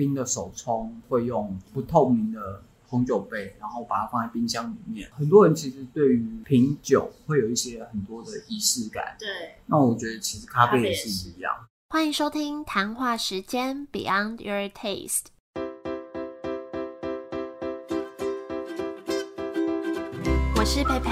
冰的手冲会用不透明的红酒杯，然后把它放在冰箱里面。很多人其实对于品酒会有一些很多的仪式感，对，那我觉得其实咖啡也是一样。欢迎收听谈话时间 Beyond Your Taste。我是佩佩，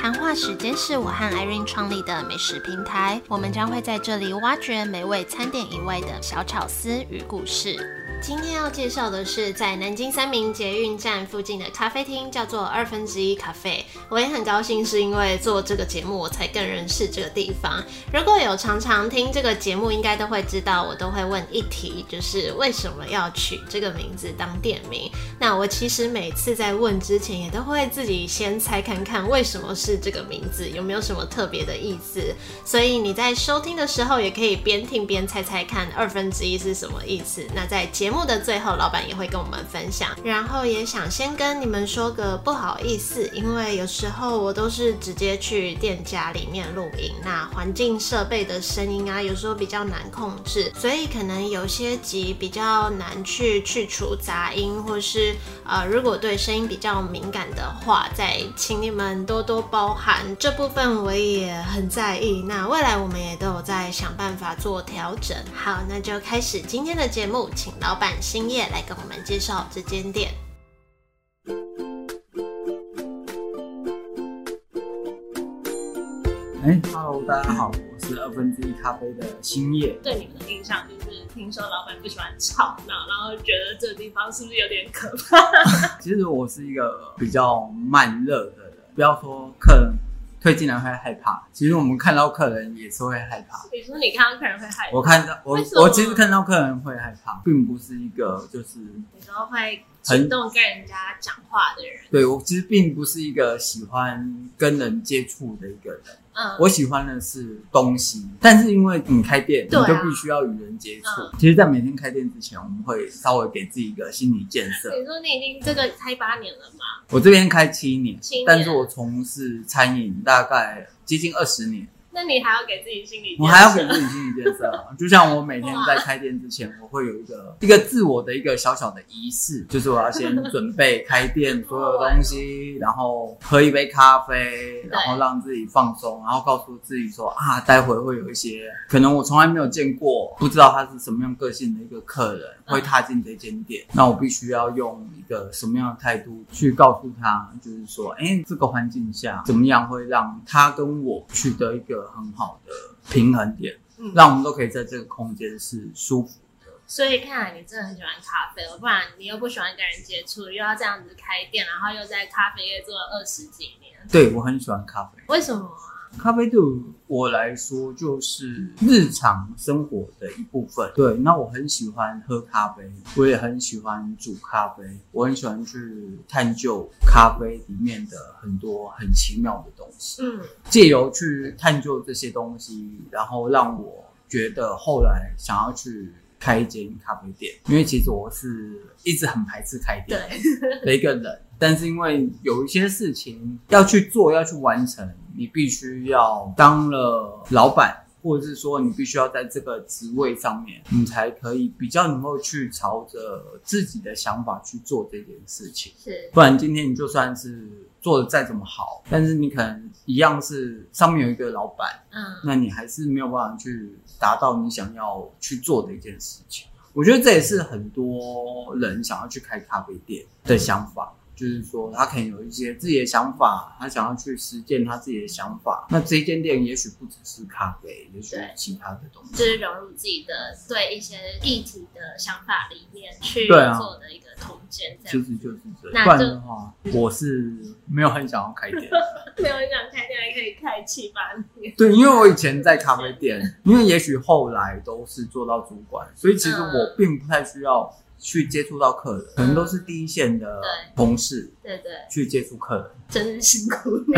谈话时间是我和 Irene 创立的美食平台，我们将会在这里挖掘美味餐点以外的小巧思与故事。今天要介绍的是在南京三明捷运站附近的咖啡厅，叫做二分之一咖啡。我也很高兴，是因为做这个节目，我才更认识这个地方。如果有常常听这个节目，应该都会知道，我都会问一题，就是为什么要取这个名字当店名。那我其实每次在问之前，也都会自己先猜看看为什么是这个名字，有没有什么特别的意思。所以你在收听的时候，也可以边听边猜猜看二分之一是什么意思。那在节目的最后，老板也会跟我们分享。然后也想先跟你们说个不好意思，因为有时候我都是直接去店家里面录音，那环境设备的声音啊，有时候比较难控制，所以可能有些集比较难去去除杂音，或是呃，如果对声音比较敏感的话，再请你们多多包涵。这部分我也很在意。那未来我们也都有在想办法做调整。好，那就开始今天的节目，请老板星夜来跟我们介绍这间店。哎，Hello，大家好，我是二分之一咖啡的星夜。对你们的印象就是听说老板不喜欢吵闹，然后觉得这个地方是不是有点可怕？其实我是一个比较慢热的人，不要说客人推进来会害怕，其实我们看到客人也是会害怕。你说你看到客人会害怕，我看到我我其实看到客人会害怕，并不是一个就是你说会主动跟人家讲话的人，对我其实并不是一个喜欢跟人接触的一个人。嗯，我喜欢的是东西，但是因为你开店，你就必须要与人接触。嗯其实，在每天开店之前，我们会稍微给自己一个心理建设。你说你已经这个开八年了嘛？我这边开七年，七年但是我从事餐饮大概接近二十年，那你还要给自己心理我还要给自己心理建设。就像我每天在开店之前，我会有一个一个自我的一个小小的仪式，就是我要先准备开店所有东西，然后喝一杯咖啡，然后让自己放松，然后告诉自己说啊，待会会有一些可能我从来没有见过，不知道他是什么样个性的一个客人会踏进这间店，那我必须要用一个什么样的态度去告诉他，就是说，哎，这个环境下怎么样会让他跟我取得一个很好的平衡点。嗯让我们都可以在这个空间是舒服的。所以看来你真的很喜欢咖啡，不然你又不喜欢跟人接触，又要这样子开店，然后又在咖啡业做了二十几年，对我很喜欢咖啡，为什么啊？咖啡对我来说就是日常生活的一部分。对，那我很喜欢喝咖啡，我也很喜欢煮咖啡，我很喜欢去探究咖啡里面的很多很奇妙的东西。嗯，借由去探究这些东西，然后让我觉得后来想要去开一间咖啡店，因为其实我是一直很排斥开店对，的一个人，但是因为有一些事情要去做，要去完成，你必须要当了老板。或者是说，你必须要在这个职位上面，你才可以比较能够去朝着自己的想法去做这件事情。是，不然今天你就算是做的再怎么好，但是你可能一样是上面有一个老板，嗯，那你还是没有办法去达到你想要去做的一件事情。我觉得这也是很多人想要去开咖啡店的想法，就是说他可能有一些自己的想法，他想要去实践他自己的想法。那这间店也许不只是咖啡，也许其他的东西。就是融入自己的对一些议题的想法里面去做的一个空间，这其样实就是这那样，不然的话，我是没有很想要开店。没有很想开店还可以开七八年，对，因为我以前在咖啡店，因为也许后来都是做到主管，所以其实嗯我并不太需要去接触到客人，可能都是第一线的同事对对，去接触客人。真是辛苦你，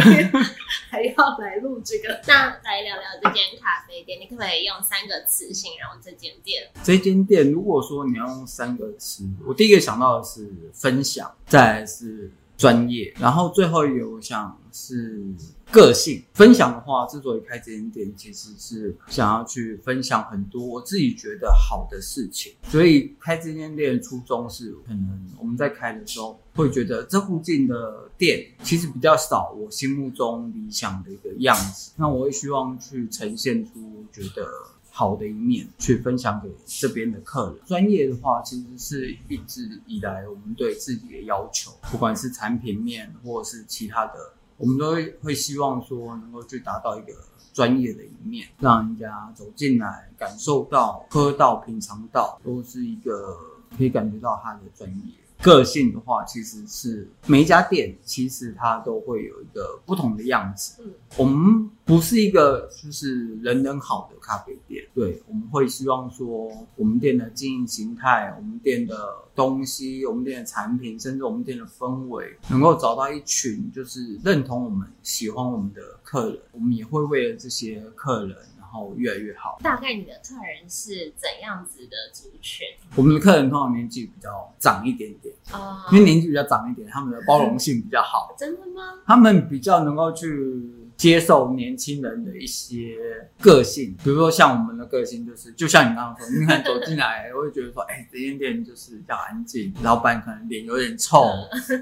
还要来录这个。那来聊聊这间咖啡店，你可不可以用三个词形容这间店？这间店，如果说你要用三个词，我第一个想到的是分享，再来是专业，然后最后一个我想是个性分享的话，之所以开这间店，其实是想要去分享很多我自己觉得好的事情。所以开这间店的初衷是，可能我们在开的时候会觉得这附近的店其实比较少我心目中理想的一个样子，那我会希望去呈现出觉得。好的一面去分享给这边的客人。专业的话，其实是一直以来我们对自己的要求，不管是产品面或者是其他的，我们都会会希望说能够去达到一个专业的一面，让人家走进来感受到、喝到、品尝到，都是一个可以感觉到他的专业。个性的话，其实是每一家店其实它都会有一个不同的样子。嗯，我们不是一个就是人人好的咖啡店，对，我们会希望说我们店的经营形态、我们店的东西、我们店的产品，甚至我们店的氛围，能够找到一群就是认同我们、喜欢我们的客人。我们也会为了这些客人。然后越来越好。大概你的客人是怎样子的族群？我们的客人通常年纪比较长一点点哦，因为年纪比较长一点，他们的包容性比较好。真的吗？他们比较能够去接受年轻人的一些个性，比如说像我们的个性，就是就像你刚刚说，你看走进来，我会觉得说，哎，这间店就是比较安静，老板可能脸有点臭，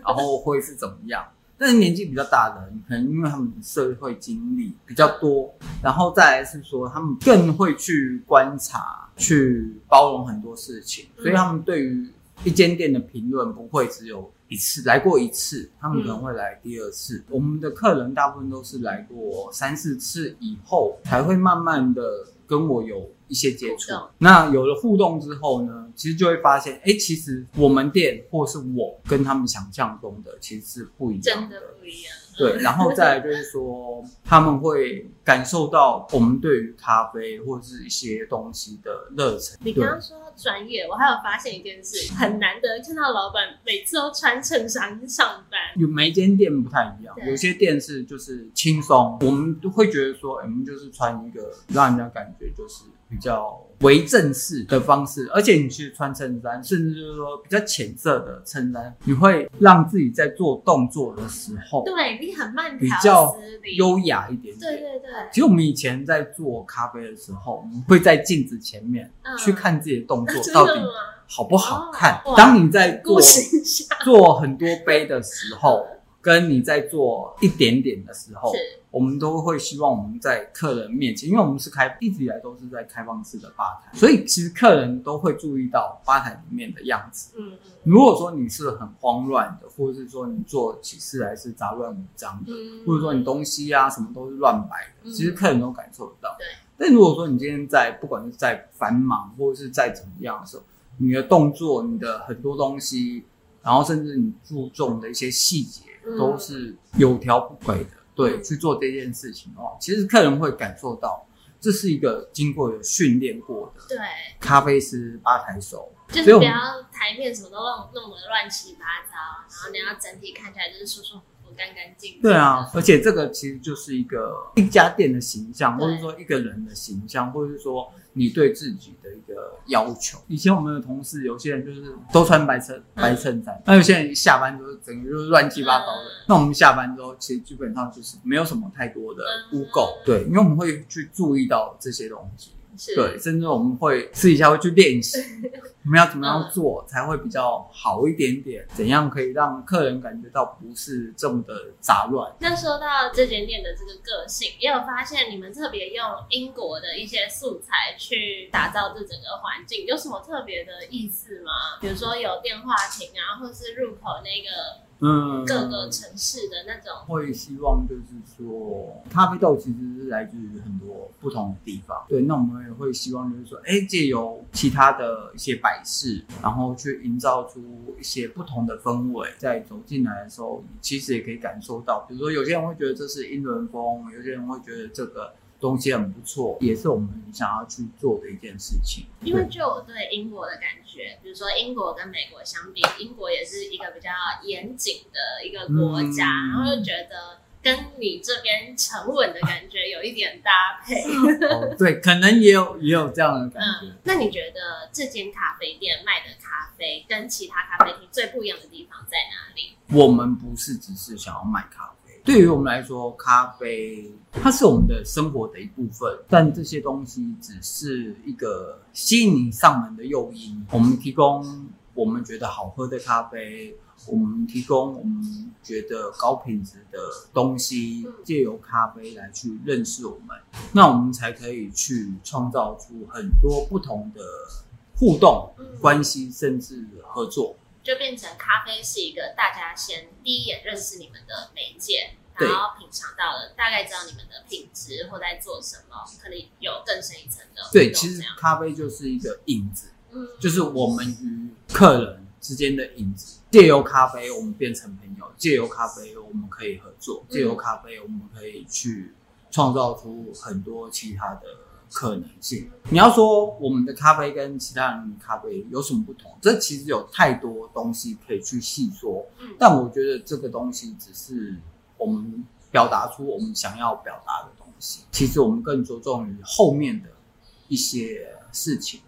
然后会是怎么样？但是年纪比较大的，可能因为他们社会经历比较多，然后再来是说他们更会去观察、去包容很多事情，所以他们对于一间店的评论不会只有一次来过一次，他们可能会来第二次。我们的客人大部分都是来过三四次以后，才会慢慢的跟我有。一些接触，那有了互动之后呢，其实就会发现，哎，其实我们店或是我跟他们想象中的其实是不一样，真的不一样。对，然后再来就是说，他们会感受到我们对于咖啡或者是一些东西的热忱。你刚刚说专业，我还有发现一件事，很难得看到老板每次都穿衬衫上班。有每间店不太一样，有些店是就是轻松，我们都会觉得说，我们就是穿一个让人家感觉就是比较。为正式的方式，而且你去穿衬衫，甚至就是说比较浅色的衬衫，你会让自己在做动作的时候，对你很慢比较优雅一点。对对对。其实我们以前在做咖啡的时候，我们会在镜子前面去看自己的动作到底 好不好看。当你在做做很多杯的时候。跟你在做一点点的时候，我们都会希望我们在客人面前，因为我们是开一直以来都是在开放式的吧台，所以其实客人都会注意到吧台里面的样子。嗯嗯。如果说你是很慌乱的，或者是说你做起事来是杂乱无章的，或者说你东西啊什么都是乱摆的，其实客人都感受得到。对。但如果说你今天在不管是在繁忙或者是在怎么样的时候，你的动作、你的很多东西，然后甚至你注重的一些细节。都是有条不紊的，对，去做这件事情哦。其实客人会感受到，这是一个经过有训练过的，对，咖啡师吧台手，就是不要台面什么都弄弄得乱七八糟，然后你要整体看起来就是舒舒服服、干干净净。对啊，而且这个其实就是一个一家店的形象，或者说一个人的形象，或者是说。你对自己的一个要求。以前我们的同事，有些人就是都穿白衬白衬衫，那有些人一下班就是整个就是乱七八糟的。那我们下班之后，其实基本上就是没有什么太多的污垢，对，因为我们会去注意到这些东西。对，甚至我们会私底下会去练习，我们要怎么样做才会比较好一点点？怎样可以让客人感觉到不是这么的杂乱？那说到这间店的这个个性，也有发现你们特别用英国的一些素材去打造这整个环境，有什么特别的意思吗？比如说有电话亭啊，或是入口那个。嗯，各个城市的那种会希望就是说，咖啡豆其实是来自于很多不同的地方。对，那我们也会希望就是说，哎，借由其他的一些摆饰，然后去营造出一些不同的氛围。在走进来的时候，其实也可以感受到，比如说有些人会觉得这是英伦风，有些人会觉得这个。东西很不错，也是我们想要去做的一件事情。因为就我对英国的感觉，比如说英国跟美国相比，英国也是一个比较严谨的一个国家，然后就觉得。跟你这边沉稳的感觉有一点搭配，对，可能也有也有这样的感觉。那你觉得这间咖啡店卖的咖啡跟其他咖咖啡厅最不一样的地方在哪里？我们不是只是想要卖咖啡，对于我们来说，咖啡它是我们的生活的一部分，但这些东西只是一个吸引你上门的诱因。我们提供我们觉得好喝的咖啡，我们提供我们觉得高品质的东西，借由咖啡来去认识我们，那我们才可以去创造出很多不同的互动关系，甚至合作。就变成咖啡是一个大家先第一眼认识你们的媒介，然后品尝到了，大概知道你们的品质或在做什么，可能有更深一层的互对，其实咖啡就是一个影子。嗯，就是我们与客人之间的影子。借由咖啡，我们变成朋友；借由咖啡，我们可以合作；借由咖啡，我们可以去创造出很多其他的可能性。你要说我们的咖啡跟其他人的咖啡有什么不同？这其实有太多东西可以去细说嗯，但我觉得这个东西只是我们表达出我们想要表达的东西。其实我们更着重于后面的一些事情。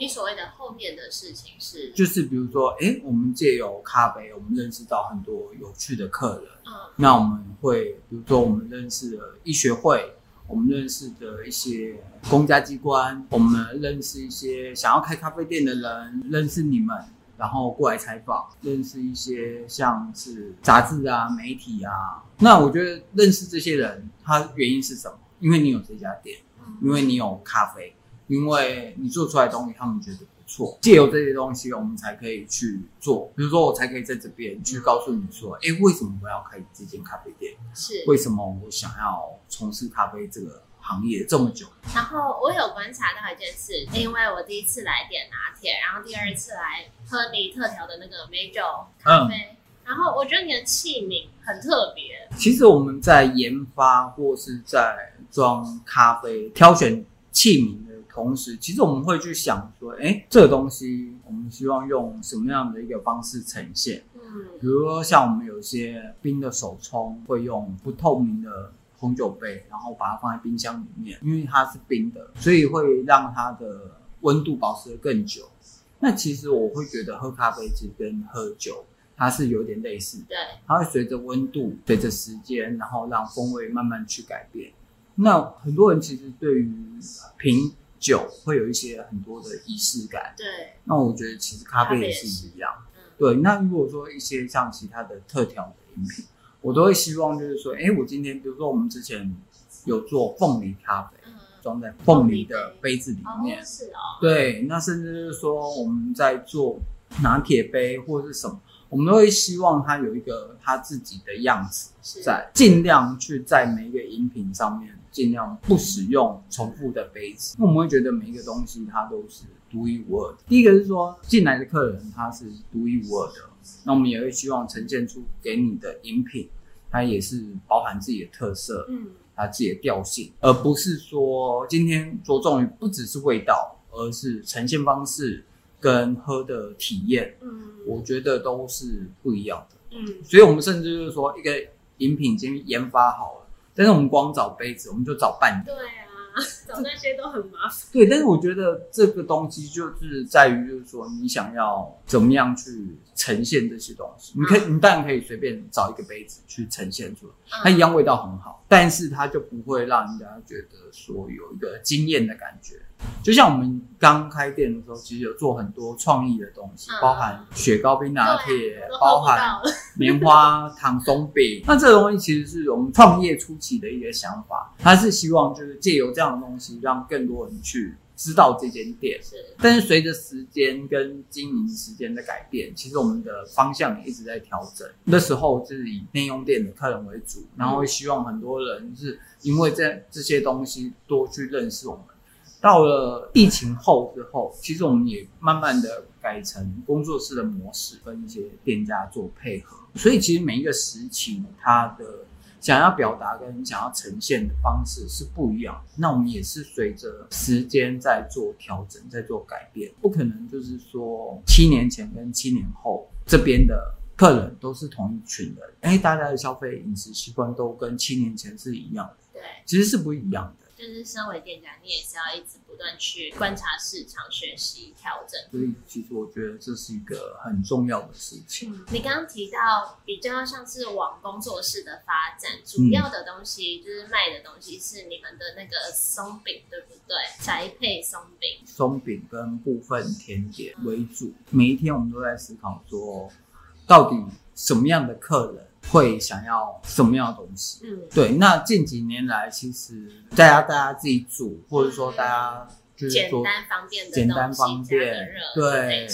你所谓的后面的事情是，就是比如说，哎，我们借由咖啡，我们认识到很多有趣的客人。嗯那我们会，比如说，我们认识了医学会，我们认识的一些公家机关，我们认识一些想要开咖啡店的人，认识你们，然后过来采访，认识一些像是杂志啊、媒体啊。那我觉得认识这些人，他原因是什么？因为你有这家店，因为你有咖啡，因为你做出来的东西他们觉得不错，借由这些东西，我们才可以去做。比如说，我才可以在这边去告诉你说，哎，为什么我要开这间咖啡店？是。为什么我想要从事咖啡这个行业这么久？然后我有观察到一件事，因为我第一次来点拿铁，然后第二次来喝你特调的那个美酒咖啡，然后我觉得你的器皿很特别，其实我们在研发或是在装咖啡、挑选器皿的同时，其实我们会去想说，哎，这个东西我们希望用什么样的一个方式呈现？嗯比如说，像我们有一些冰的手冲，会用不透明的红酒杯，然后把它放在冰箱里面，因为它是冰的，所以会让它的温度保持的更久。那其实我会觉得喝咖啡其实跟喝酒它是有点类似的，对，它会随着温度、随着时间，然后让风味慢慢去改变。那很多人其实对于品酒会有一些很多的仪式感，对，那我觉得其实咖啡也是是一样。嗯对，那如果说一些像其他的特调的饮品，我都会希望就是说，哎，我今天比如说我们之前有做凤梨咖啡，嗯，装在凤梨的杯子里哦面，是哦，对，那甚至就是说我们在做拿铁杯或者是什么，我们都会希望它有一个它自己的样子在，尽量去在每一个饮品上面尽量不使用重复的杯子，那我们会觉得每一个东西它都是独一无二的。第一个是说进来的客人他是独一无二的，那我们也会希望呈现出给你的饮品，它也是包含自己的特色，嗯，它自己的调性，而不是说今天着重于不只是味道，而是呈现方式跟喝的体验，嗯我觉得都是不一样的。嗯所以我们甚至就是说，一个饮品已经研发好了，但是我们光找杯子，我们就找半年。对啊，找那些都很麻烦，对，但是我觉得这个东西就是在于，就是说你想要怎么样去呈现这些东西。你可以，你当然可以随便找一个杯子去呈现出来，它一样味道很好，但是它就不会让人家觉得说有一个惊艳的感觉。就像我们刚开店的时候，其实有做很多创意的东西，嗯包含雪糕冰拿铁包含棉花糖松饼。那这个东西其实是我们创业初期的一个想法，它是希望就是借由这样的东西，让更多人去知道这间店。是但是随着时间跟经营时间的改变，其实我们的方向也一直在调整。那时候是以内用店的客人为主，然后希望很多人是因为这这些东西多去认识我们。到了疫情后之后，其实我们也慢慢的改成工作室的模式，跟一些店家做配合。所以其实每一个时期，它的想要表达跟想要呈现的方式是不一样。那我们也是随着时间在做调整，在做改变，不可能就是说七年前跟七年后这边的。客人都是同一群人，哎，大家的消费饮食习惯都跟七年前是一样的，对，其实是不一样的。就是身为店家，你也是要一直不断去观察市场、学习、调整。所以其实我觉得这是一个很重要的事情。嗯，你刚刚提到比较像是往工作室的发展，主要的东西就是卖的东西是你们的那个松饼，对不对？宅配松饼。松饼跟部分甜点为主，每一天我们都在思考说，到底什么样的客人会想要什么样的东西。嗯，对，那近几年来，其实大家大家自己煮，或者说大家就是说，简单方便的简单方便对。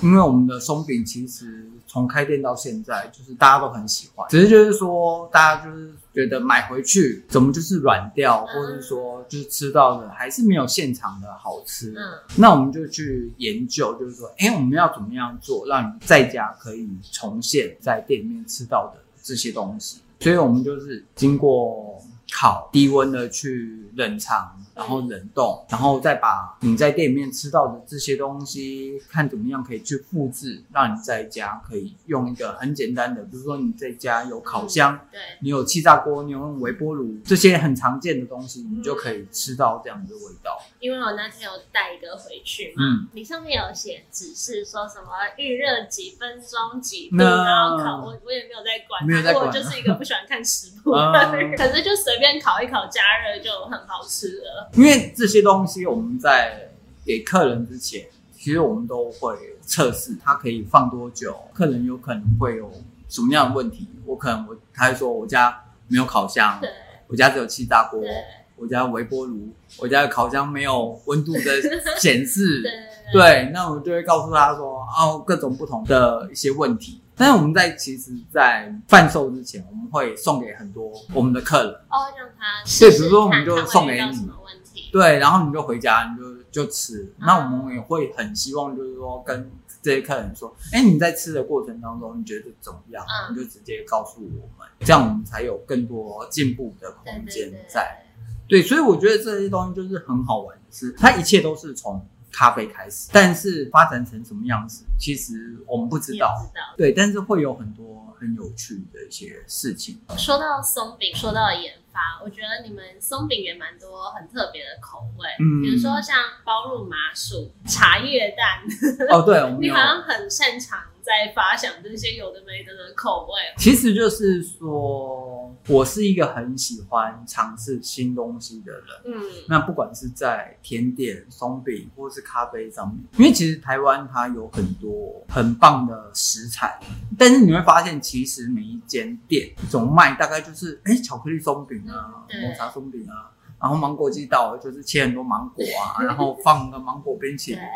因为我们的松饼其实从开店到现在，就是大家都很喜欢，只是就是说大家就是觉得买回去怎么就是软掉，嗯或者说就是吃到的还是没有现场的好吃。嗯那我们就去研究，就是说，哎，我们要怎么样做，让你在家可以重现在店里面吃到的这些东西。所以我们就是经过烤低温的去冷藏，然后冷冻，然后再把你在店里面吃到的这些东西，看怎么样可以去复制，让你在家可以用一个很简单的，比如说你在家有烤箱。对，你有气炸锅，你有用微波炉，这些很常见的东西，你就可以吃到这样的味道。因为我那天有带一个回去嘛，嗯你上面有写指示说什么预热几分钟几度，那然后烤，我我也没有在管，没有在管我就是一个不喜欢看食谱嗯的 人，可是就随便烤一烤，加热就很好吃了。因为这些东西我们在给客人之前，其实我们都会测试它可以放多久，客人有可能会有什么样的问题。我可能我他会说我家没有烤箱，我家只有气炸锅，我家微波炉，我家的烤箱没有温度的显示 对。那我就会告诉他说，哦，各种不同的一些问题。但是我们在其实，在贩售之前，我们会送给很多我们的客人，哦，让他对比如说我们就送给你？对，然后你就回家，你就就吃。啊那我们也会很希望，就是说跟这些客人说，哎，你在吃的过程当中，你觉得怎么样？嗯你就直接告诉我们，这样我们才有更多进步的对空间在。对，所以我觉得这些东西就是很好玩的是，它一切都是从咖啡开始，但是发展成什么样子，其实我们不知道。知道。对，但是会有很多很有趣的一些事情。说到松饼，说到研发，我觉得你们松饼也蛮多很特别的口味，嗯比如说像包入麻薯、茶叶蛋，哦，对，我们 你好像很擅长在发想这些有的没的的口味。其实就是说，我是一个很喜欢尝试新东西的人。嗯，那不管是在甜点、松饼或是咖啡上面，因为其实台湾它有很多很棒的食材，但是你会发现，其实每一间店总卖大概就是哎、巧克力松饼啊、对抹茶松饼啊，然后芒果季到了就是切很多芒果啊，然后放个芒果冰淇对淋，，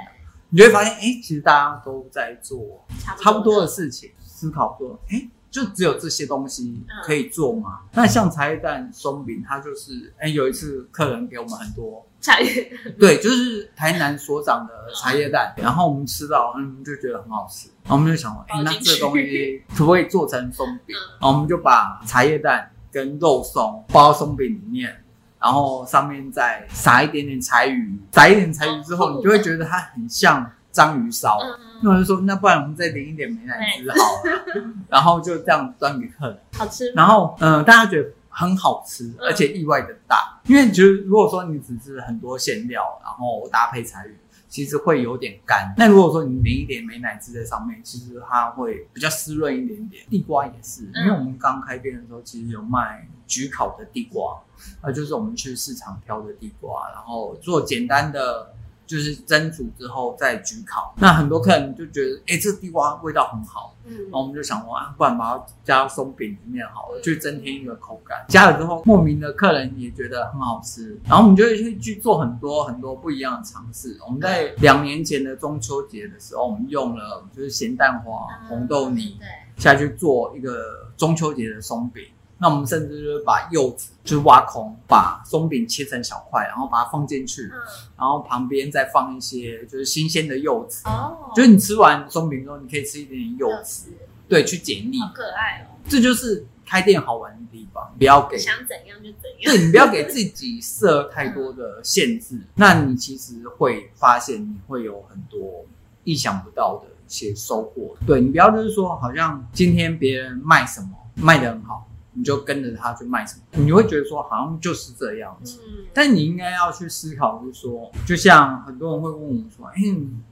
你就会发现，哎、其实大家都在做差不多的的。事情，思考说，哎、就只有这些东西嗯可以做吗？那像茶叶蛋松饼，它就是，哎、有一次客人给我们很多，茶叶，对，就是台南所长的茶叶蛋，然后我们吃到，嗯，就觉得很好吃，然后我们就想说，哎、那这东西可不可以做成松饼？嗯然后我们就把茶叶蛋跟肉松包松饼里面。然后上面再撒一点点柴鱼，撒一点柴鱼之后，哦你就会觉得它很像章鱼烧。嗯，那我就说，那不然我们再淋一点美乃滋好了，然后就这样端给客人。好吃？然后，嗯、大家觉得很好吃，而且意外的大。因为其实如果说你只是很多馅料，然后搭配柴鱼，其实会有点干。那如果说你淋一点美乃滋在上面，其实它会比较湿润一点点。地瓜也是，因为我们刚开店的时候，其实有卖焗烤的地瓜，呃，就是我们去市场挑的地瓜，然后做简单的。就是蒸煮之后再焗烤，那很多客人就觉得，哎、这个地瓜味道很好，嗯然后我们就想说啊，不然把它加到松饼里面好了，去增添一个口感。加了之后，莫名的客人也觉得很好吃，然后我们就会去做很多很多不一样的尝试。我们在两年前的中秋节的时候，我们用了就是咸蛋黄、红豆泥对，下去做一个中秋节的松饼。那我们甚至就是把柚子就是挖空，把松饼切成小块，然后把它放进去，嗯，然后旁边再放一些就是新鲜的柚子。哦，就是你吃完松饼之后，你可以吃一点点柚子，对，去解腻。好可爱哦，这就是开店好玩的地方，不要给，想怎样就怎样。对你不要给自己设太多的限制，那你其实会发现你会有很多意想不到的一些收获。对你不要就是说，好像今天别人卖什么卖的很好，你就跟着他去卖什么，你会觉得说好像就是这样子。嗯，但你应该要去思考，就是说，就像很多人会问我说：“哎、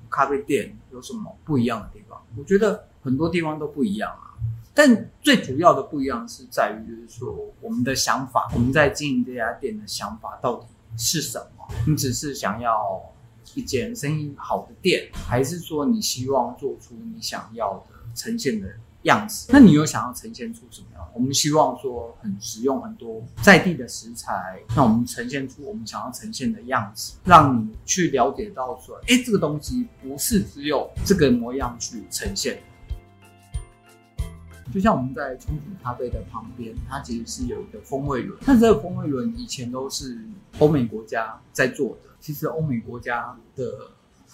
咖啡店有什么不一样的地方？”我觉得很多地方都不一样啊。但最主要的不一样是在于，就是说我们的想法，我们在经营这家店的想法到底是什么？你只是想要一间生意好的店，还是说你希望做出你想要的呈现的样子？那你有想要呈现出什么样？我们希望说很实用、很多在地的食材，那我们呈现出我们想要呈现的样子，让你去了解到说，哎，这个东西不是只有这个模样去呈现。就像我们在冲煮咖啡的旁边，它其实是有一个风味轮。那这个风味轮以前都是欧美国家在做的。其实欧美国家的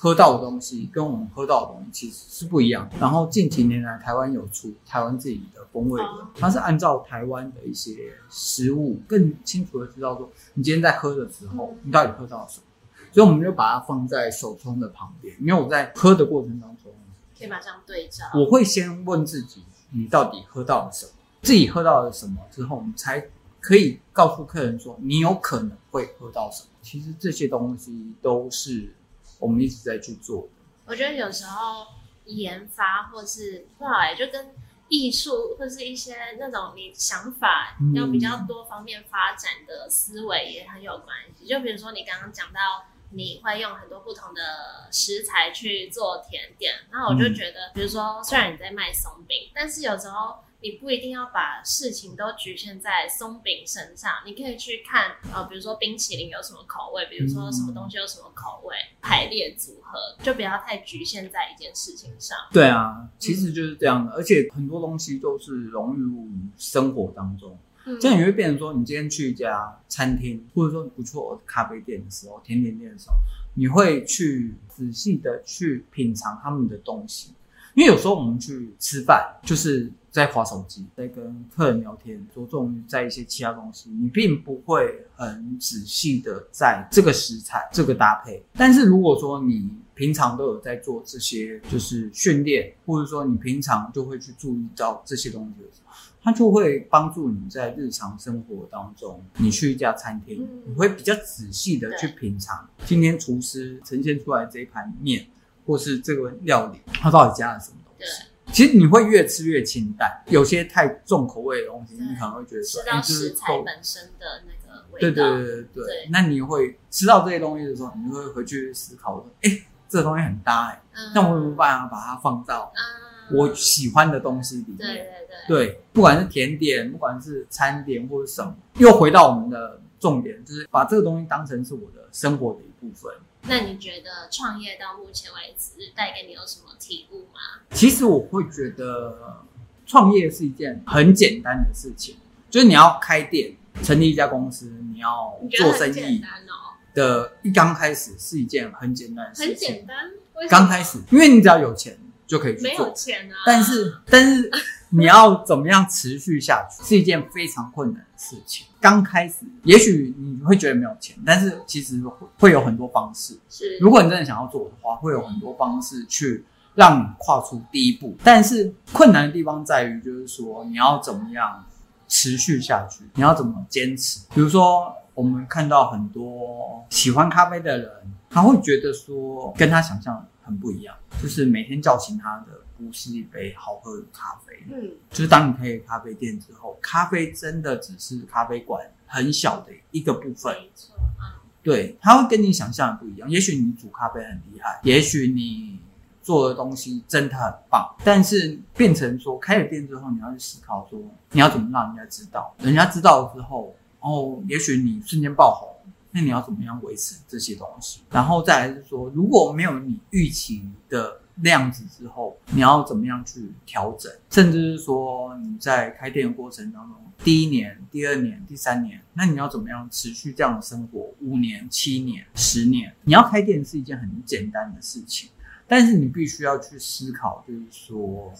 喝到的东西跟我们喝到的东西其实是不一样的。然后近几年来，台湾有出台湾自己的风味的，它是按照台湾的一些食物，更清楚的知道说你今天在喝的时候，你到底喝到什么。所以我们就把它放在手冲的旁边，因为我在喝的过程当中，可以马上对照。我会先问自己，你到底喝到了什么？自己喝到了什么之后，我们才可以告诉客人说，你有可能会喝到什么。其实这些东西都是我们一直在去做的。我觉得有时候研发或是不好哎，就跟艺术或是一些那种你想法嗯要比较多方面发展的思维也很有关系。就比如说你刚刚讲到。你会用很多不同的食材去做甜点，那我就嗯觉得，比如说，虽然你在卖松饼，但是有时候你不一定要把事情都局限在松饼身上，你可以去看，呃，比如说冰淇淋有什么口味，比如说什么东西有什么口味，排列组合，就不要太局限在一件事情上。对啊，其实就是这样的，而且很多东西都是融入生活当中。嗯这样你会变成说，你今天去一家餐厅，或者说不错的咖啡店的时候，甜点店的时候，你会去仔细的去品尝他们的东西。因为有时候我们去吃饭，就是在划手机，在跟客人聊天，着重于在一些其他东西，你并不会很仔细的在这个食材、这个搭配。但是如果说你平常都有在做这些，就是训练，或者说你平常就会去注意到这些东西的时候，它就会帮助你在日常生活当中，你去一家餐厅，嗯你会比较仔细的去品尝今天厨师呈现出来这一盘面，或是这个料理，它到底加了什么东西。其实你会越吃越清淡，有些太重口味的东西，你可能会觉得说，吃到哎就是食材够本身的那个味对道。对对对对对那你会吃到这些东西的时候，你就会回去思考说，哎，这个东西很搭哎、嗯那我有没有办法把它放到嗯我喜欢的东西里面？对对对，对，不管是甜点，不管是餐点或者什么，又回到我们的重点，就是把这个东西当成是我的生活的一部分。那你觉得创业到目前为止带给你有什么体悟吗？其实我会觉得创业是一件很简单的事情，就是你要开店、成立一家公司，你要做生意单哦，的，一刚开始是一件很简单的事很。简单。刚开始，因为你只要有钱就可以去没有做，钱啊，但是但是你要怎么样持续下去，是一件非常困难的事情。刚开始，也许你会觉得没有钱，但是其实会会有很多方式。是如果你真的想要做的话，会有很多方式去让你跨出第一步。但是困难的地方在于，就是说你要怎么样持续下去，你要怎么坚持。比如说，我们看到很多喜欢咖啡的人，他会觉得说跟他想象很不一样，就是每天叫醒他的不是一杯好喝的咖啡，嗯，就是当你开了咖啡店之后，咖啡真的只是咖啡馆很小的一个部分。没错啊，对，它会跟你想象的不一样。也许你煮咖啡很厉害，也许你做的东西真的很棒，但是变成说开了店之后，你要去思考说你要怎么让人家知道，人家知道了之后，哦，也许你瞬间爆红，那你要怎么样维持这些东西？然后再来是说，如果没有你预期的量子之后，你要怎么样去调整？甚至是说你在开店的过程当中，第一年、第二年、第三年，那你要怎么样持续这样的生活？五年、七年、十年，你要开店是一件很简单的事情，但是你必须要去思考，就是说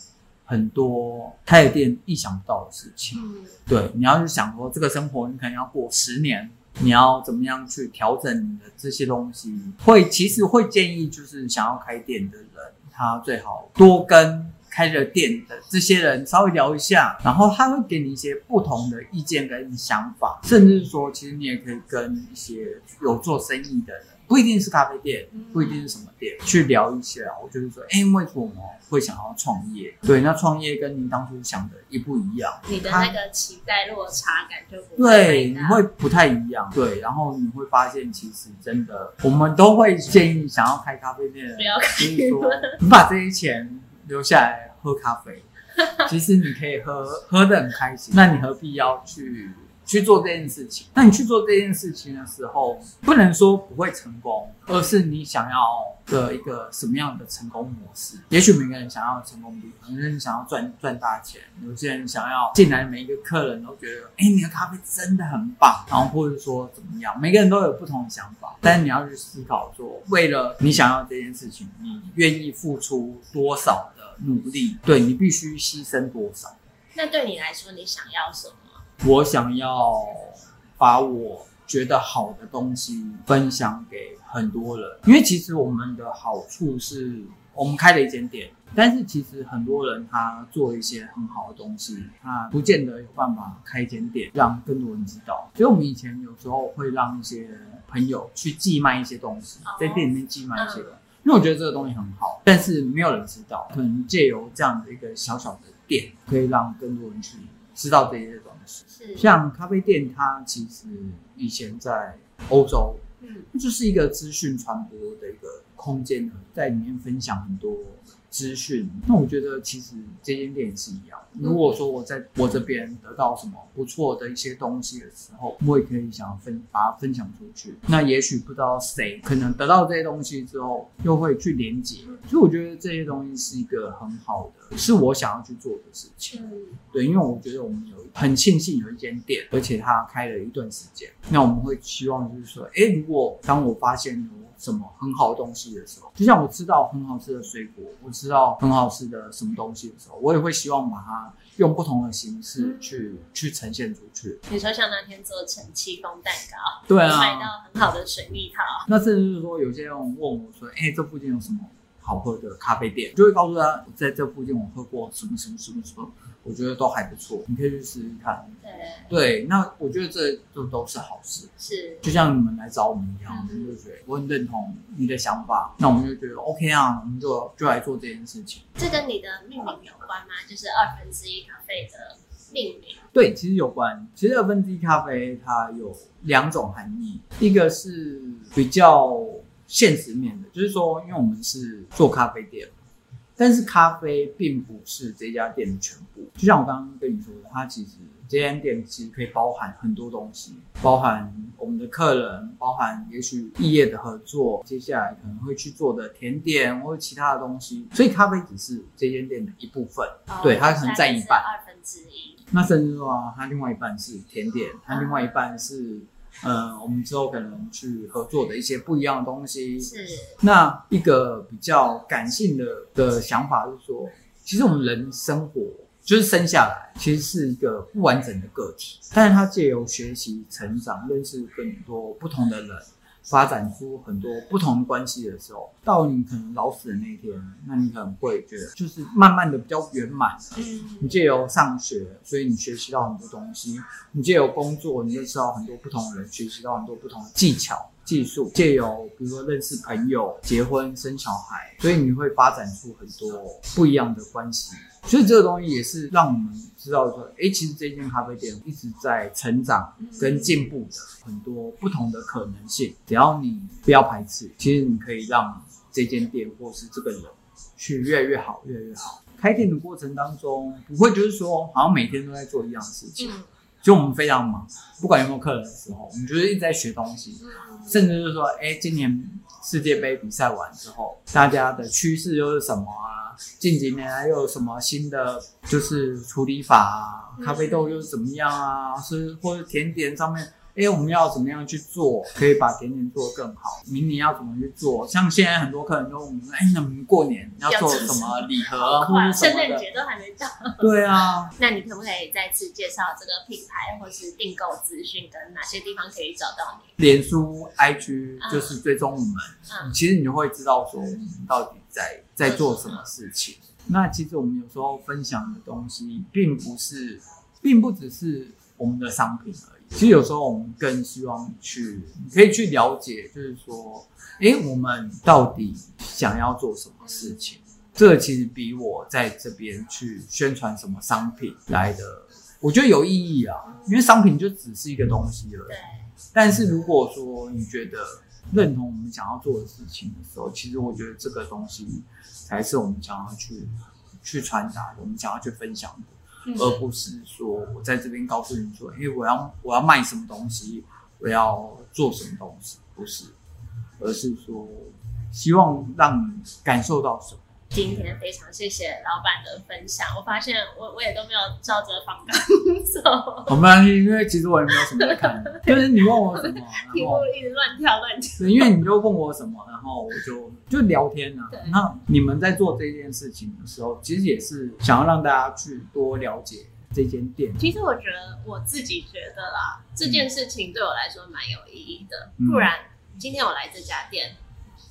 很多开了店意想不到的事情。嗯，对，你要去想说这个生活你可能要过十年，你要怎么样去调整你的这些东西？会其实会建议就是想要开店的人，他最好多跟开着店的这些人稍微聊一下，然后他会给你一些不同的意见跟想法，甚至说，其实你也可以跟一些有做生意的人。不一定是咖啡店，不一定是什么店，去聊一下。我就是说，哎，为什么会想要创业？对，那创业跟您当初想的一不一样？你的那个期待落差感就不对，你会不太一样。对，然后你会发现，其实真的，我们都会建议想要开咖啡店的，不要开，就是说，你把这些钱留下来喝咖啡，其实你可以喝喝的很开心。那你何必要去？去做这件事情，那你去做这件事情的时候，不能说不会成功，而是你想要的一个什么样的成功模式？也许每个人想要成功率，有些人想要赚赚大钱，有些人想要进来每一个客人都觉得，哎，你的咖啡真的很棒，然后或者说怎么样，每个人都有不同的想法，但是你要去思考说，为了你想要这件事情，你愿意付出多少的努力？对你必须牺牲多少？那对你来说，你想要什么？我想要把我觉得好的东西分享给很多人，因为其实我们的好处是我们开了一间店，但是其实很多人他做一些很好的东西，他不见得有办法开一间店让更多人知道。所以我们以前有时候会让一些朋友去寄卖一些东西，在店里面寄卖一些，因为我觉得这个东西很好，但是没有人知道，可能借由这样的一个小小的店，可以让更多人去。知道这些东西，是像咖啡店，它其实以前在欧洲，嗯，就是一个资讯传播的一个空间，在里面分享很多。资讯，那我觉得其实这间店也是一样。如果说我在我这边得到什么不错的一些东西的时候，我也可以想要分把它分享出去。那也许不知道谁可能得到这些东西之后，又会去连接。所以我觉得这些东西是一个很好的，是我想要去做的事情。对，因为我觉得我们有很庆幸有一间店，而且它开了一段时间。那我们会希望就是说，哎，如果当我发现有什么很好的东西的时候，就像我吃到很好吃的水果，我吃到很好吃的什么东西的时候，我也会希望把它用不同的形式去去呈现出去。你说像那天做成戚风蛋糕，对啊，买到很好的水蜜桃。那甚至是说，有些人问我说：“哎，这附近有什么好喝的咖啡店？”就会告诉他，在这附近我喝过什么什么什么什么。我觉得都还不错，你可以去试试看。对对，那我觉得这这都是好事。是，就像你们来找我们一样，我们就觉得我很认同你的想法，那我们就觉得 OK 啊，我们就就来做这件事情。这跟你的命名有关吗？就是二分之一咖啡的命名？对，其实有关。其实二分之一咖啡它有两种含义，一个是比较现实面的，就是说，因为我们是做咖啡店。但是咖啡并不是这家店的全部，就像我刚刚跟你说的，它其实这间店其实可以包含很多东西，包含我们的客人，包含也许异业的合作，接下来可能会去做的甜点或者其他的东西，所以咖啡只是这间店的一部分，对，它可能占一半，二分之一。那甚至说，它另外一半是甜点，它另外一半是。呃，我们之后可能去合作的一些不一样的东西。是。那一个比较感性的的想法是说，其实我们人生活就是生下来，其实是一个不完整的个体，但是他借由学习、成长、认识更多不同的人。发展出很多不同关系的时候，到你可能老死的那一天，那你可能会觉得，就是慢慢的比较圆满。嗯，你借由上学，所以你学习到很多东西；你借由工作，你认识到很多不同的人，学习到很多不同的技巧。技术借由比如说认识朋友、结婚、生小孩，所以你会发展出很多不一样的关系。所以这个东西也是让我们知道说，哎，其实这间咖啡店一直在成长跟进步的很多不同的可能性。只要你不要排斥，其实你可以让这间店或是这个人去越来越好，越来越好。开店的过程当中，不会就是说好像每天都在做一样的事情。就我们非常忙，不管有没有客人的时候，我们就是一直在学东西，甚至就是说，哎，今年世界杯比赛完之后，大家的趋势又是什么啊？近几年来又有什么新的就是处理法啊？咖啡豆又是怎么样啊？是或者甜点上面。哎，我们要怎么样去做，可以把甜点做得更好？明年要怎么去做？像现在很多客人都问我，哎，那们过年要做什么礼盒？圣诞节都还没到。对啊。那你可不可以再次介绍这个品牌，或是订购资讯跟哪些地方可以找到你？脸书、IG 就是追踪我们，其实你就会知道说我们到底在在做什么事情。那其实我们有时候分享的东西，并不是，并不只是我们的商品而已。其实有时候我们更希望去，你可以去了解，就是说，诶，我们到底想要做什么事情？这个其实比我在这边去宣传什么商品来的，我觉得有意义啊。因为商品就只是一个东西而已。对，但是如果说你觉得认同我们想要做的事情的时候，其实我觉得这个东西才是我们想要去去传达的，我们想要去分享的。而不是说我在这边告诉你说，因为我要我要卖什么东西，我要做什么东西，不是，而是说希望让你感受到什么。今天非常谢谢老板的分享，我发现我我也都没有照着访纲 走，我没关系，因为其实我也没有什么在看，就是你问我什么，题目然后一直乱跳乱跳。对，因为你就问我什么，然后我就就聊天啊对。那你们在做这件事情的时候，其实也是想要让大家去多了解这间店。其实我觉得我自己觉得啦，这件事情对我来说蛮有意义的。嗯不然今天我来这家店，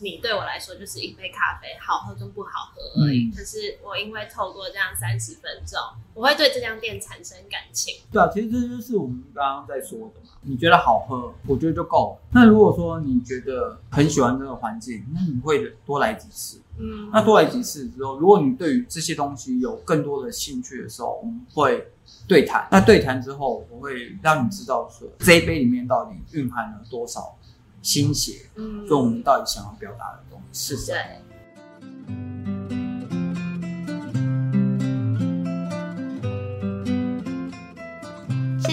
你对我来说就是一杯咖啡，好喝跟不好喝而已。嗯可是我因为透过这样三十分钟，我会对这家店产生感情。对啊，其实这就是我们刚刚在说的嘛。你觉得好喝，我觉得就够了。那如果说你觉得很喜欢这个环境，那你会多来几次。嗯，那多来几次之后，如果你对于这些东西有更多的兴趣的时候，我们会对谈。那对谈之后，我会让你知道说这一杯里面到底蕴含了多少心血，嗯。跟我们到底想要表达的东西。是什么。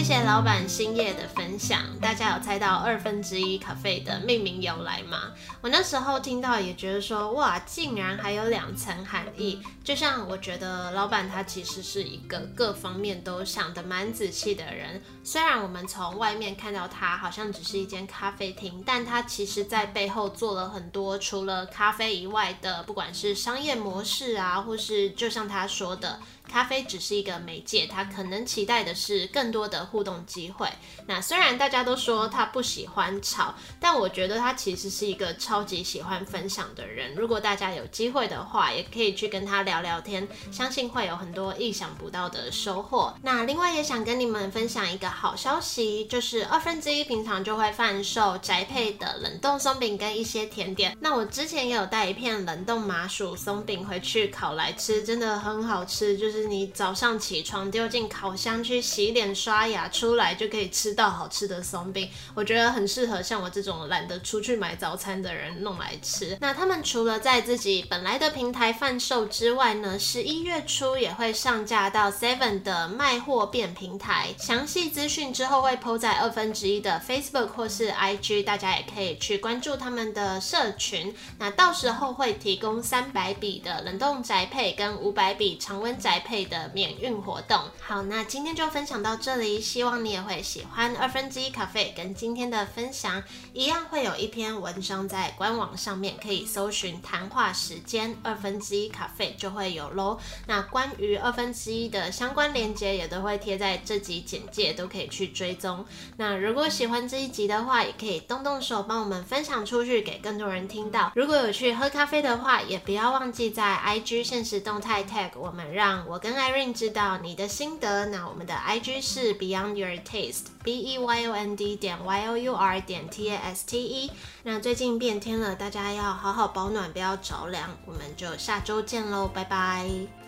谢谢老板星夜的分享，大家有猜到二分之一咖啡的命名由来吗？我那时候听到也觉得说，哇，竟然还有两层含义。就像我觉得老板他其实是一个各方面都想得蛮仔细的人，虽然我们从外面看到他好像只是一间咖啡厅，但他其实在背后做了很多除了咖啡以外的，不管是商业模式啊，或是就像他说的。咖啡只是一个媒介，他可能期待的是更多的互动机会。那虽然大家都说他不喜欢吵，但我觉得他其实是一个超级喜欢分享的人。如果大家有机会的话，也可以去跟他聊聊天，相信会有很多意想不到的收获。那另外也想跟你们分享一个好消息，就是二分之一平常就会贩售宅配的冷冻松饼跟一些甜点。那我之前也有带一片冷冻麻薯松饼回去烤来吃，真的很好吃，就是。是你早上起床丢进烤箱去洗脸刷牙，出来就可以吃到好吃的松饼。我觉得很适合像我这种懒得出去买早餐的人弄来吃。那他们除了在自己本来的平台贩售之外呢，十一月初也会上架到 Seven 的卖货变平台。详细资讯之后会 PO 在二分之一的 Facebook 或是 IG，大家也可以去关注他们的社群。那到时候会提供三百笔的冷冻宅配跟五百笔常温宅配的免运活动。好，那今天就分享到这里，希望你也会喜欢二分之一咖啡跟今天的分享。一样会有一篇文章在官网上面，可以搜寻谈话时间二分之一咖啡就会有喽。那关于二分之一的相关链接也都会贴在这集简介，都可以去追踪。那如果喜欢这一集的话，也可以动动手帮我们分享出去，给更多人听到。如果有去喝咖啡的话，也不要忘记在 IG 现实动态 tag 我们，让我跟 Irene 知道你的心得。那我们的 IG 是 Beyond Your Taste，B E Y O N D 点 Y O U R 点 T A S T E。那最近变天了，大家要好好保暖，不要着凉。我们就下周见喽，拜拜。